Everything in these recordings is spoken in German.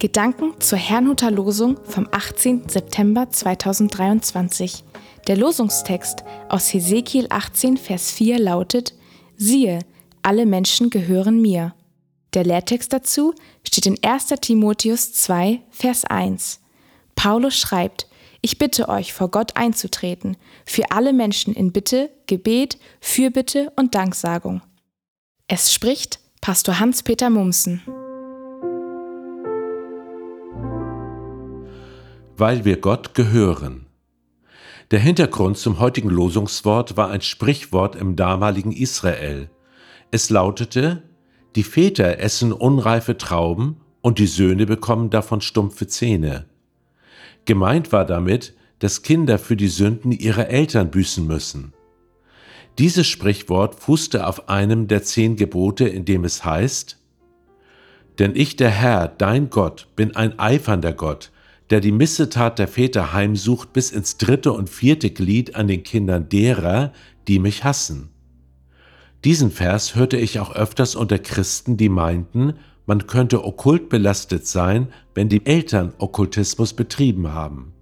Gedanken zur Herrnhuter Losung vom 18. September 2023. Der Losungstext aus Hesekiel 18, Vers 4 lautet: Siehe, alle Menschen gehören mir. Der Lehrtext dazu steht in 1. Timotheus 2, Vers 1. Paulus schreibt: Ich bitte euch, vor Gott einzutreten, für alle Menschen in Bitte, Gebet, Fürbitte und Danksagung. Es spricht Pastor Hans-Peter Mumsen. Weil wir Gott gehören. Der Hintergrund zum heutigen Losungswort war ein Sprichwort im damaligen Israel. Es lautete, die Väter essen unreife Trauben und die Söhne bekommen davon stumpfe Zähne. Gemeint war damit, dass Kinder für die Sünden ihrer Eltern büßen müssen. Dieses Sprichwort fußte auf einem der zehn Gebote, in dem es heißt, Denn ich, der Herr, dein Gott, bin ein eifernder Gott, der die Missetat der Väter heimsucht bis ins dritte und vierte Glied an den Kindern derer, die mich hassen. Diesen Vers hörte ich auch öfters unter Christen, die meinten, man könnte okkult belastet sein, wenn die Eltern Okkultismus betrieben haben.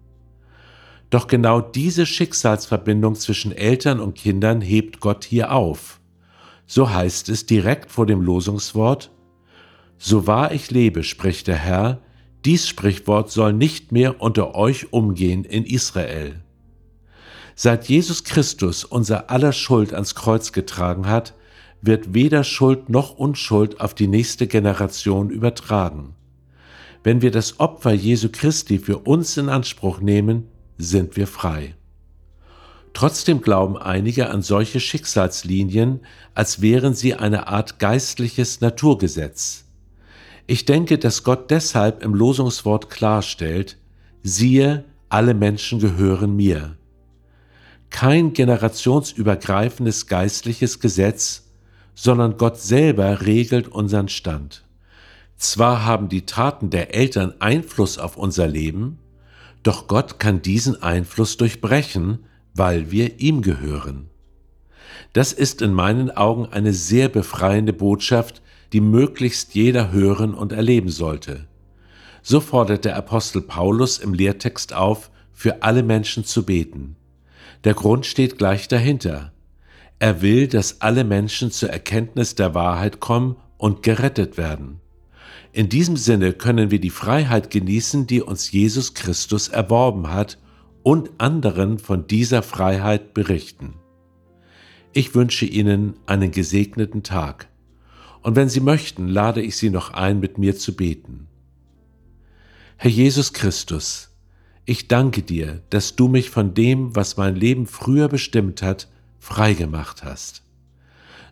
Doch genau diese Schicksalsverbindung zwischen Eltern und Kindern hebt Gott hier auf. So heißt es direkt vor dem Losungswort, So wahr ich lebe, spricht der Herr, dies Sprichwort soll nicht mehr unter euch umgehen in Israel. Seit Jesus Christus unser aller Schuld ans Kreuz getragen hat, wird weder Schuld noch Unschuld auf die nächste Generation übertragen. Wenn wir das Opfer Jesu Christi für uns in Anspruch nehmen, sind wir frei. Trotzdem glauben einige an solche Schicksalslinien, als wären sie eine Art geistliches Naturgesetz. Ich denke, dass Gott deshalb im Losungswort klarstellt, siehe, alle Menschen gehören mir. Kein generationsübergreifendes geistliches Gesetz, sondern Gott selber regelt unseren Stand. Zwar haben die Taten der Eltern Einfluss auf unser Leben, doch Gott kann diesen Einfluss durchbrechen, weil wir ihm gehören. Das ist in meinen Augen eine sehr befreiende Botschaft, die möglichst jeder hören und erleben sollte. So fordert der Apostel Paulus im Lehrtext auf, für alle Menschen zu beten. Der Grund steht gleich dahinter. Er will, dass alle Menschen zur Erkenntnis der Wahrheit kommen und gerettet werden. In diesem Sinne können wir die Freiheit genießen, die uns Jesus Christus erworben hat, und anderen von dieser Freiheit berichten. Ich wünsche Ihnen einen gesegneten Tag und wenn Sie möchten, lade ich Sie noch ein, mit mir zu beten. Herr Jesus Christus, ich danke dir, dass du mich von dem, was mein Leben früher bestimmt hat, freigemacht hast.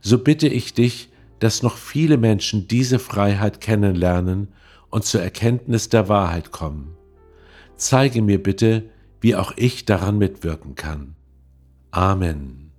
So bitte ich dich, dass noch viele Menschen diese Freiheit kennenlernen und zur Erkenntnis der Wahrheit kommen. Zeige mir bitte, wie auch ich daran mitwirken kann. Amen.